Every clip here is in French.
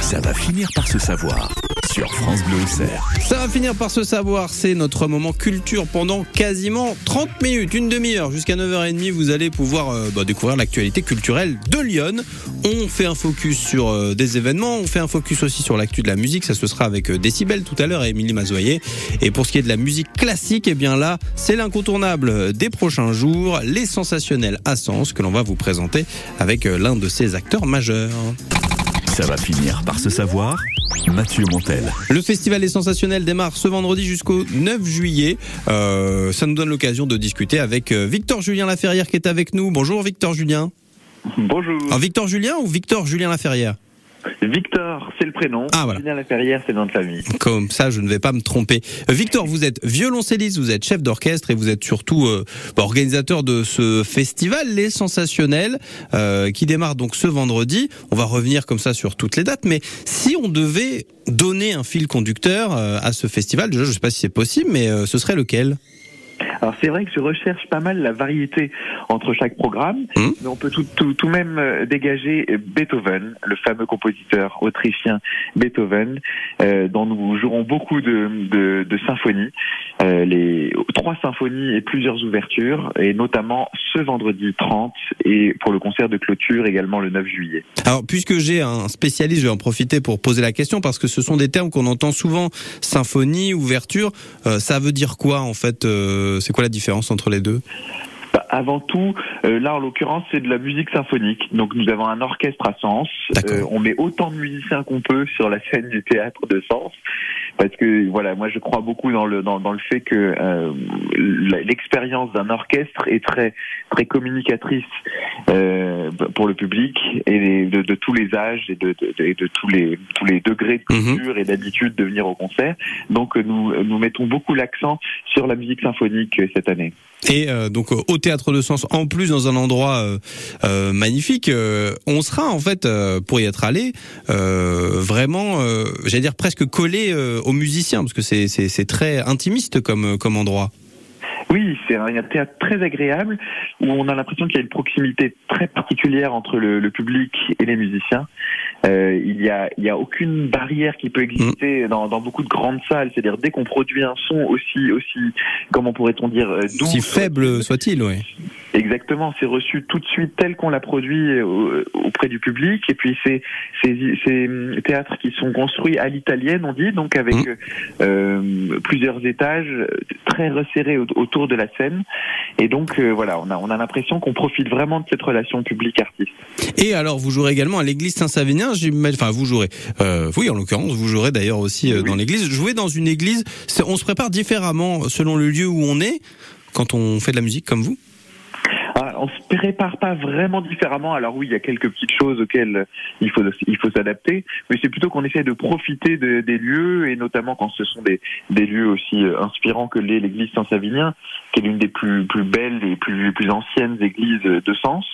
ça va finir par se savoir. Sur France Bleu Auxerre. Ça va finir par se savoir, c'est notre moment culture pendant quasiment 30 minutes, une demi-heure, jusqu'à 9h30, vous allez pouvoir euh, bah, découvrir l'actualité culturelle de Lyon. On fait un focus sur euh, des événements, on fait un focus aussi sur l'actu de la musique, ça se sera avec euh, Décibel tout à l'heure et Émilie Mazoyer. Et pour ce qui est de la musique classique, eh bien là, c'est l'incontournable des prochains jours, les sensationnels à sens que l'on va vous présenter avec euh, l'un de ses acteurs majeurs. Ça va finir par se savoir. Mathieu Montel. Le festival des sensationnels démarre ce vendredi jusqu'au 9 juillet. Euh, ça nous donne l'occasion de discuter avec euh, Victor Julien Laferrière qui est avec nous. Bonjour Victor Julien. Bonjour. Alors, Victor Julien ou Victor Julien Laferrière? Victor, c'est le prénom. Ah, voilà. Julien Laferrière, c'est le nom de famille. Comme ça, je ne vais pas me tromper. Euh, Victor, vous êtes violoncelliste, vous êtes chef d'orchestre et vous êtes surtout euh, bah, organisateur de ce festival, Les Sensationnels, euh, qui démarre donc ce vendredi. On va revenir comme ça sur toutes les dates, mais si on devait donner un fil conducteur euh, à ce festival, déjà, je ne sais pas si c'est possible, mais euh, ce serait lequel? Alors c'est vrai que je recherche pas mal la variété entre chaque programme, Mhm. mais on peut tout, tout, tout même euh, dégager Beethoven, le fameux compositeur autrichien Beethoven, euh, dont nous jouerons beaucoup de, de, de symphonies, euh, les trois symphonies et plusieurs ouvertures, et notamment ce vendredi 30 et pour le concert de clôture également le 9 juillet. Alors, puisque j'ai un spécialiste, je vais en profiter pour poser la question parce que ce sont des termes qu'on entend souvent symphonie, ouverture. Euh, ça veut dire quoi en fait euh, C'est quoi la différence entre les deux? Bah, avant tout, euh, là en l'occurrence c'est de la musique symphonique. Donc nous avons un orchestre à Sens. Euh, on met autant de musiciens qu'on peut sur la scène du théâtre de Sens. Parce que voilà, moi je crois beaucoup dans le dans, dans le fait que euh, l'expérience d'un orchestre est très très communicatrice euh, pour le public et de, de tous les âges et de, de, de tous les tous les degrés de Mhm. culture et d'habitude de venir au concert. Donc nous nous mettons beaucoup l'accent sur la musique symphonique euh, cette année. Et euh, donc euh, au théâtre de Sens, en plus dans un endroit euh, euh, magnifique, euh, on sera en fait pour y être allé vraiment, j'allais dire presque collé aux musiciens parce que c'est très intimiste comme comme endroit. Oui, c'est un théâtre très agréable où on a l'impression qu'il y a une proximité très particulière entre le, le public et les musiciens. Euh, il y a, il y a aucune barrière qui peut exister dans, dans beaucoup de grandes salles. C'est-à-dire dès qu'on produit un son aussi, aussi, comment pourrait-on dire, euh, doux, Si faible soit-il, oui. Exactement, c'est reçu tout de suite tel qu'on l'a produit euh, auprès du public. Et puis c'est ces ces théâtres qui sont construits à l'italienne, on dit, donc avec Mhm. euh, plusieurs étages très resserrés au- autour de la scène. Et donc euh, voilà, on a on a l'impression qu'on profite vraiment de cette relation public-artiste. Et alors, vous jouerez également à l'église Saint-Savinien, Enfin, vous jouerez. Euh, oui, en l'occurrence, vous jouerez d'ailleurs aussi euh, Oui. dans l'église. Jouer dans une église, on se prépare différemment selon le lieu où on est quand on fait de la musique comme vous? On se prépare pas vraiment différemment. Alors oui, il y a quelques petites choses auxquelles il faut il faut s'adapter, mais c'est plutôt qu'on essaie de profiter de- des lieux et notamment quand ce sont des, des lieux aussi euh, inspirants que l'est l'église Saint-Savinien, qui est l'une des plus plus belles et plus plus anciennes églises de Sens.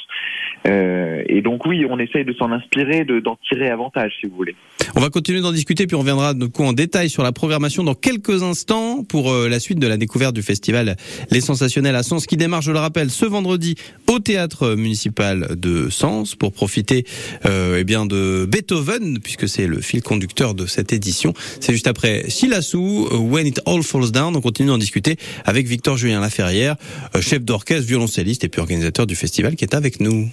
Euh, et donc oui, on essaye de s'en inspirer, de d'en tirer avantage, si vous voulez. On va continuer d'en discuter, puis on reviendra de coup en détail sur la programmation dans quelques instants pour euh, la suite de la découverte du festival Les Sensationnels à Sens, qui démarre, je le rappelle, ce vendredi au théâtre municipal de Sens pour profiter euh, eh bien de Beethoven, puisque c'est le fil conducteur de cette édition. C'est juste après Silassou, euh, When It All Falls Down. On continue d'en discuter avec Victor Julien Laferrière, euh, chef d'orchestre, violoncelliste et puis organisateur du festival qui est avec nous.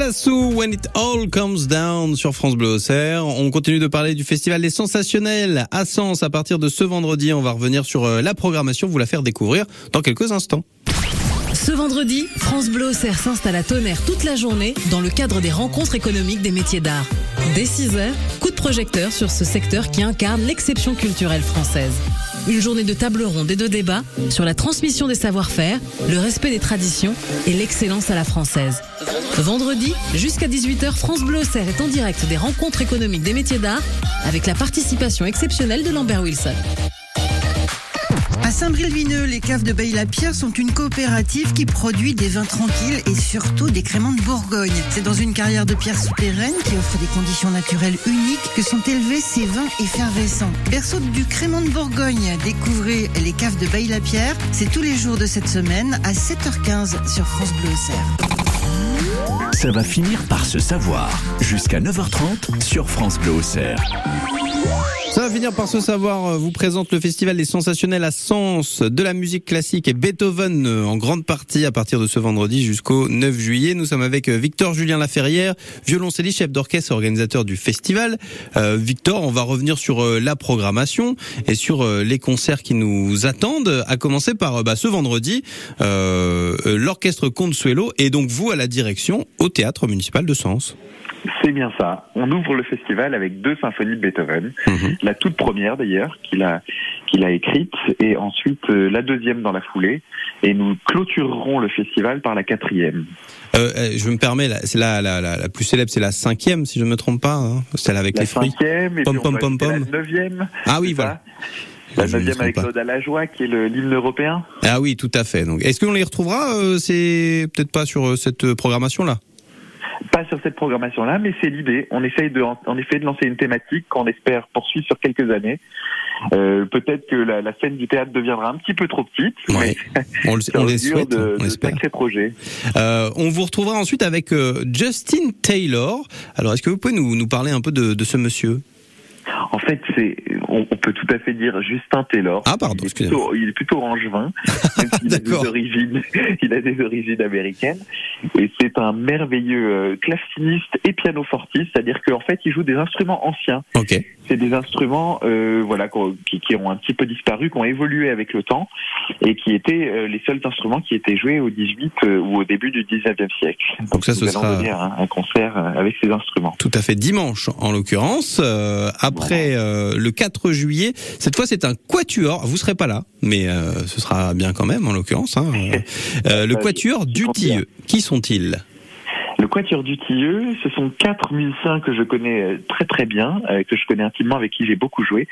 When It All Comes Down sur France Bleu Auxerre. On continue de parler du festival Les Sensationnels à Sens à partir de ce vendredi. On va revenir sur euh, la programmation, vous la faire découvrir dans quelques instants. Ce vendredi, France Bleu Auxerre s'installe à Tonnerre toute la journée dans le cadre des rencontres économiques des métiers d'art. Dès 6h, coup de projecteur sur ce secteur qui incarne l'exception culturelle française. Une journée de table ronde et de débat sur la transmission des savoir-faire, le respect des traditions et l'excellence à la française. Vendredi, jusqu'à 18h, France Bleu Auxerre est en direct des rencontres économiques des métiers d'art avec la participation exceptionnelle de Lambert Wilson. À Saint-Bril-Vineux, les caves de Baille-la-Pierre sont une coopérative qui produit des vins tranquilles et surtout des créments de Bourgogne. C'est dans une carrière de pierre souterraine qui offre des conditions naturelles uniques que sont élevés ces vins effervescents. Berceau du crément de Bourgogne, découvrez les caves de Baille-la-Pierre. C'est tous les jours de cette semaine à 7h15 sur France Bleu Auxerre. Ça va finir par se savoir. Jusqu'à 9h30 sur France Bleu Auxerre. Ça va finir par se savoir, euh, vous présente le festival des sensationnels à Sens, de la musique classique et Beethoven euh, en grande partie à partir de ce vendredi jusqu'au 9 juillet. Nous sommes avec euh, Victor Julien Laferrière, violoncelliste, chef d'orchestre, organisateur du festival. Euh, Victor, on va revenir sur la programmation et sur les concerts qui nous attendent, à commencer par bah, ce vendredi, euh, euh, l'orchestre Consuelo et donc vous à la direction au théâtre municipal de Sens. C'est bien ça. On ouvre le festival avec deux symphonies de Beethoven. Mhm. La toute première d'ailleurs qu'il a qu'il a écrite et ensuite euh, la deuxième dans la foulée et nous clôturerons le festival par la quatrième. Euh, euh, je me permets, c'est la, la, la, la plus célèbre, c'est la cinquième, si je ne me trompe pas, hein, celle avec La les fruits. cinquième et Pom, puis pom, pom, pom. la neuvième. Ah oui, voilà. ça La Je neuvième avec. Claude Alajoie qui est l'hymne européen. Ah oui, tout à fait. Donc, est-ce qu'on les retrouvera euh, C'est peut-être pas sur euh, cette euh, programmation-là? Pas sur cette programmation-là, mais c'est l'idée. On essaye de, en effet de lancer une thématique qu'on espère poursuivre sur quelques années. Euh, Peut-être que la, la scène du théâtre deviendra un petit peu trop petite, Ouais. mais On, le- on les souhaite, de, on de espère. sacrés projets. Euh, on vous retrouvera ensuite avec euh, Justin Taylor. Alors, est-ce que vous pouvez nous, nous parler un peu de, de ce monsieur? En fait, c'est, on, on peut tout à fait dire Justin Taylor. Ah, pardon, il est plutôt, il est plutôt angevin, même s'il a des origines, il a des origines américaines. Et c'est un merveilleux euh, claveciniste et pianofortiste, c'est-à-dire qu'en fait, il joue des instruments anciens. Ok. C'est des instruments, euh, voilà, qui, qui ont un petit peu disparu, qui ont évolué avec le temps, et qui étaient euh, les seuls instruments qui étaient joués au 18 euh, ou au début du 19e siècle. Donc ça, nous ce allons sera- donner un, un concert euh, avec ces instruments. Tout à fait dimanche en l'occurrence. Euh, après euh, le 4 juillet, cette fois c'est un quatuor. Vous serez pas là, mais euh, ce sera bien quand même en l'occurrence. Hein. Le Bah, quatuor du. Tilleux. Qui sont-ils? Le Quatuor du Tilleux, ce sont quatre musiciens que je connais euh, très très bien, euh, que je connais intimement, avec qui j'ai beaucoup joué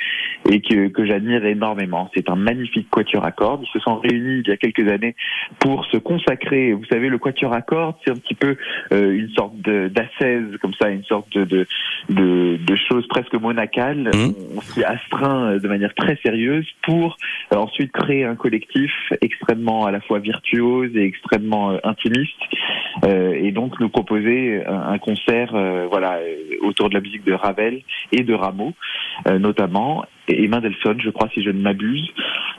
et que, que j'admire énormément. C'est un magnifique quatuor à cordes. Ils se sont réunis il y a quelques années pour se consacrer. Vous savez, le quatuor à cordes, c'est un petit peu euh, une sorte d'ascèse, comme ça, une sorte de, de, de, de chose presque monacale. Mhm. On, s'y astreint euh, de manière très sérieuse pour euh, ensuite créer un collectif extrêmement à la fois virtuose et extrêmement euh, intimiste. Euh, et donc nous proposer un, concert euh, voilà euh, autour de la musique de Ravel et de Rameau euh, notamment. Et Mendelssohn je crois si je ne m'abuse.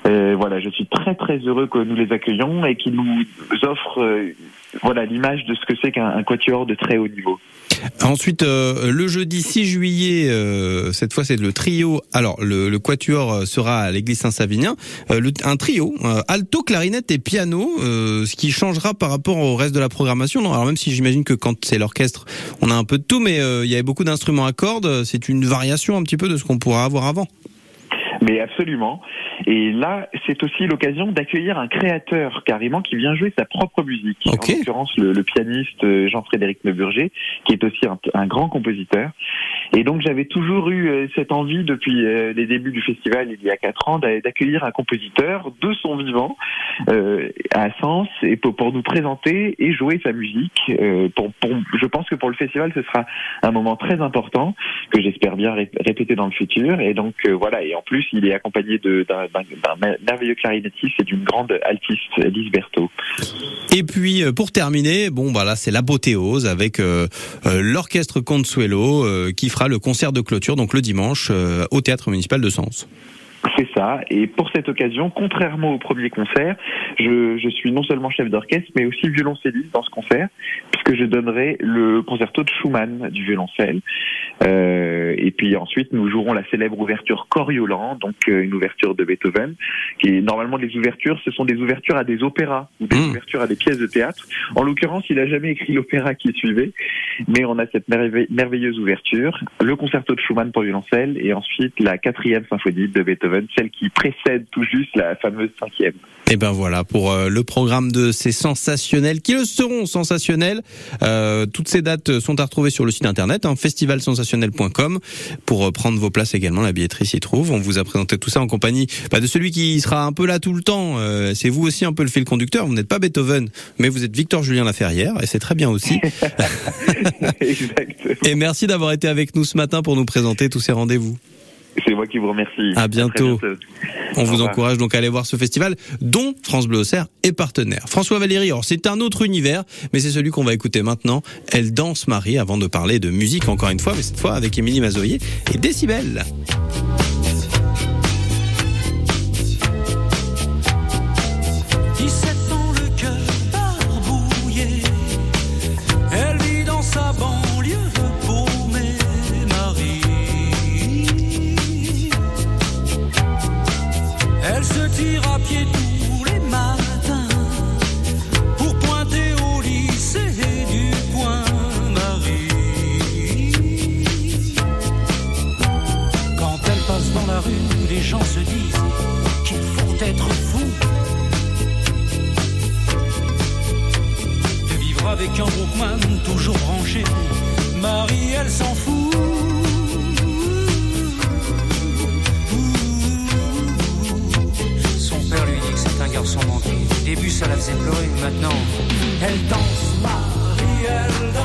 Voilà je suis très très heureux que nous les accueillons et qu'ils nous offrent voilà l'image de ce que c'est qu'un un quatuor de très haut niveau Ensuite, euh, le jeudi 6 juillet, euh, cette fois c'est le trio. Alors, le, le quatuor euh, sera à l'église Saint-Savinien. Euh, un trio, euh, alto, clarinette et piano, euh, ce qui changera par rapport au reste de la programmation. Non, alors même si j'imagine que quand c'est l'orchestre, on a un peu de tout, mais il y avait beaucoup d'instruments à cordes. C'est une variation un petit peu de ce qu'on pourra avoir avant. Mais absolument. Et là, c'est aussi l'occasion d'accueillir un créateur carrément qui vient jouer sa propre musique. En l'occurrence, le, le pianiste euh, Jean-Frédéric Neuburger, qui est aussi un, un grand compositeur. Et donc, j'avais toujours eu euh, cette envie depuis euh, les débuts du festival, il y a quatre ans, d'a- d'accueillir un compositeur de son vivant euh, à Sens et pour, pour nous présenter et jouer sa musique. Euh, pour, pour- je pense que pour le festival, ce sera un moment très important que j'espère bien ré- répéter dans le futur. Et donc euh, voilà. Et en plus, il est accompagné d'un merveilleux clarinettiste et d'une grande altiste, Lise Berthaud. Et puis euh, pour terminer, bon bah là c'est l'apothéose avec l'orchestre Consuelo qui le concert de clôture donc le dimanche euh, au théâtre municipal de Sens. Ça. Et pour cette occasion, contrairement au premier concert, je, je suis non seulement chef d'orchestre, mais aussi violoncelliste dans ce concert, puisque je donnerai le concerto de Schumann du violoncelle. Euh, et puis ensuite, nous jouerons la célèbre ouverture Coriolan, donc euh, une ouverture de Beethoven, qui est normalement des ouvertures, ce sont des ouvertures à des opéras ou des Mm. ouvertures à des pièces de théâtre. En l'occurrence, il a jamais écrit l'opéra qui suivait, mais on a cette merveille- merveilleuse ouverture, le concerto de Schumann pour violoncelle, et ensuite la quatrième symphonie de Beethoven, celle qui précède tout juste la fameuse cinquième. Et ben voilà pour euh, le programme de ces sensationnels qui le seront sensationnels. Euh, toutes ces dates sont à retrouver sur le site internet hein, festivalsensationnel.com pour euh, prendre vos places également. La billetterie s'y trouve. On vous a présenté tout ça en compagnie bah, de celui qui sera un peu là tout le temps. Euh, c'est vous aussi un peu le fil conducteur. Vous n'êtes pas Beethoven, mais vous êtes Victor Julien Laferrière et c'est très bien aussi. Exactement. et merci d'avoir été avec nous ce matin pour nous présenter tous ces rendez-vous. C'est moi qui vous remercie. À bientôt. On vous encourage donc à aller voir ce festival dont France Bleu Auxerre est partenaire. François Valéry, alors c'est un autre univers, mais c'est celui qu'on va écouter maintenant. Elle danse Marie avant de parler de musique encore une fois, mais cette fois avec Émilie Mazoyer et Décibel. Son père lui dit que c'est un garçon manqué. Au début, ça la faisait pleurer. Maintenant, elle danse, Marie, elle.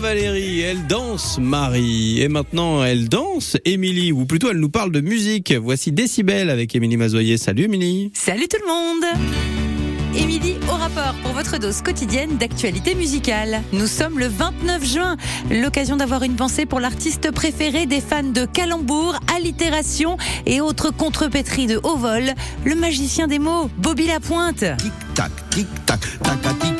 Valéry, elle danse Marie. Et maintenant, elle danse Émilie, ou plutôt elle nous parle de musique. Voici Décibel avec Émilie Mazoyer. Salut Émilie. Salut tout le monde Émilie au rapport pour votre dose quotidienne d'actualité musicale. Nous sommes le 29 juin, l'occasion d'avoir une pensée pour l'artiste préféré des fans de calembour, allitération et autres contrepétries de haut vol, le magicien des mots, Bobby Lapointe. Tic tac, tic tac, tacati taki,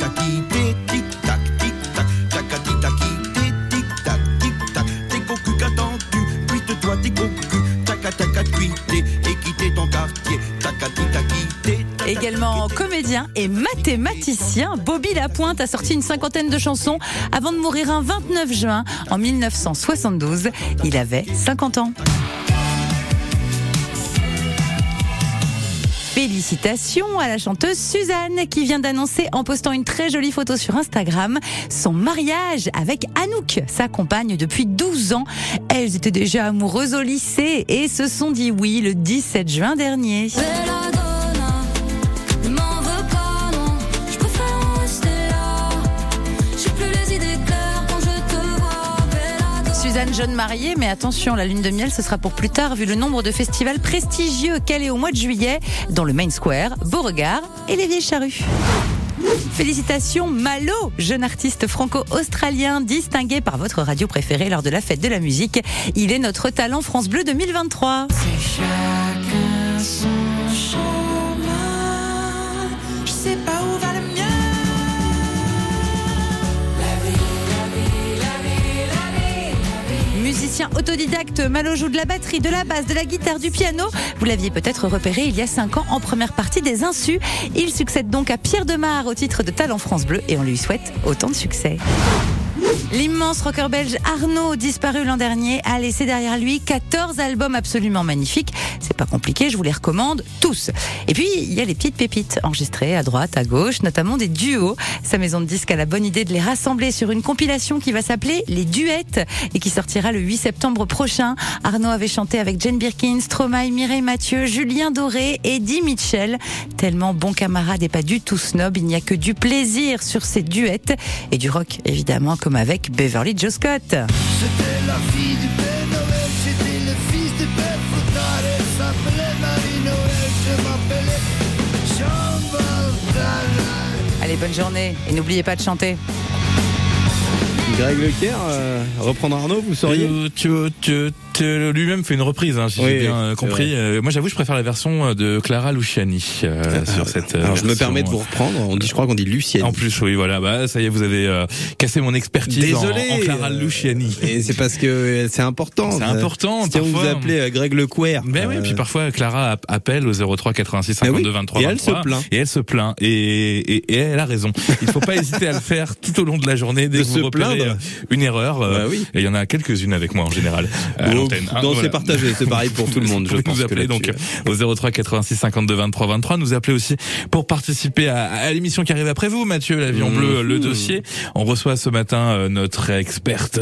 Également comédien et mathématicien, Bobby Lapointe a sorti une cinquantaine de chansons avant de mourir un 29 juin en 1972. Il avait 50 ans. Félicitations à la chanteuse Suzanne qui vient d'annoncer en postant une très jolie photo sur Instagram son mariage avec Anouk, sa compagne depuis 12 ans. Elles étaient déjà amoureuses au lycée et se sont dit oui le 17 juin dernier. Belladonna. Suzanne jeune mariée, mais attention, la lune de miel, ce sera pour plus tard, vu le nombre de festivals prestigieux qu'elle est au mois de juillet, dans le Main Square, Beauregard et les Vieilles Charrues. Félicitations Malo, jeune artiste franco-australien distingué par votre radio préférée lors de la fête de la musique. Il est notre talent France Bleu 2023. Musicien autodidacte, Malo joue de la batterie, de la basse, de la guitare, du piano. Vous l'aviez peut-être repéré il y a 5 ans en première partie des Insus. Il succède donc à Pierre Demar au titre de Talent France Bleu et on lui souhaite autant de succès. L'immense rocker belge Arnaud, disparu l'an dernier, a laissé derrière lui 14 albums absolument magnifiques. C'est pas compliqué, je vous les recommande tous. Et puis, il y a les petites pépites enregistrées à droite, à gauche, notamment des duos. Sa maison de disques a la bonne idée de les rassembler sur une compilation qui va s'appeler Les Duettes et qui sortira le 8 septembre prochain. Arnaud avait chanté avec Jane Birkin, Stromae, Mireille Mathieu, Julien Doré, Eddie Mitchell. Tellement bon camarade et pas du tout snob, il n'y a que du plaisir sur ces duettes et du rock évidemment comme avec Beverly Joe Scott. C'était la fille du Père Noël, c'était le fils du Père Fouettard, elle s'appelait Marie-Noël, je m'appelais Jean Valjean. Allez, bonne journée et n'oubliez pas de chanter. Greg Lecaire, euh, reprendre Arnaud, vous sauriez Euh, tu, tu, tu- lui-même fait une reprise, hein, si Oui, j'ai bien oui, euh, compris. Euh, moi, j'avoue, je préfère la version de Clara Luciani euh, sur cette. Alors je me permets de vous reprendre. On dit, je crois qu'on dit Lucienne. En plus, oui, voilà. Bah, ça y est, vous avez euh, cassé mon expertise Désolé. en, Clara Luciani. Et c'est parce que c'est important. C'est important, Si vous euh, Greg Lequer. Ben oui, puis parfois Clara app- appelle au 03 86 Mais 52 oui, 23 et elle se 23, plaint. et elle se plaint et, et, et elle a raison. Il faut pas hésiter à le faire tout au long de la journée dès De que vous repérez une erreur. euh, Bah oui. Et il y en a quelques-unes avec moi en général. à Oh, non, voilà. c'est partagé, c'est pareil pour tout le monde. Vous Je pense nous appeler donc au 03 86 52 23 23. Nous appeler aussi pour participer à, à l'émission qui arrive après vous, Mathieu, l'avion Mmh. bleu, le dossier. On reçoit ce matin euh, notre experte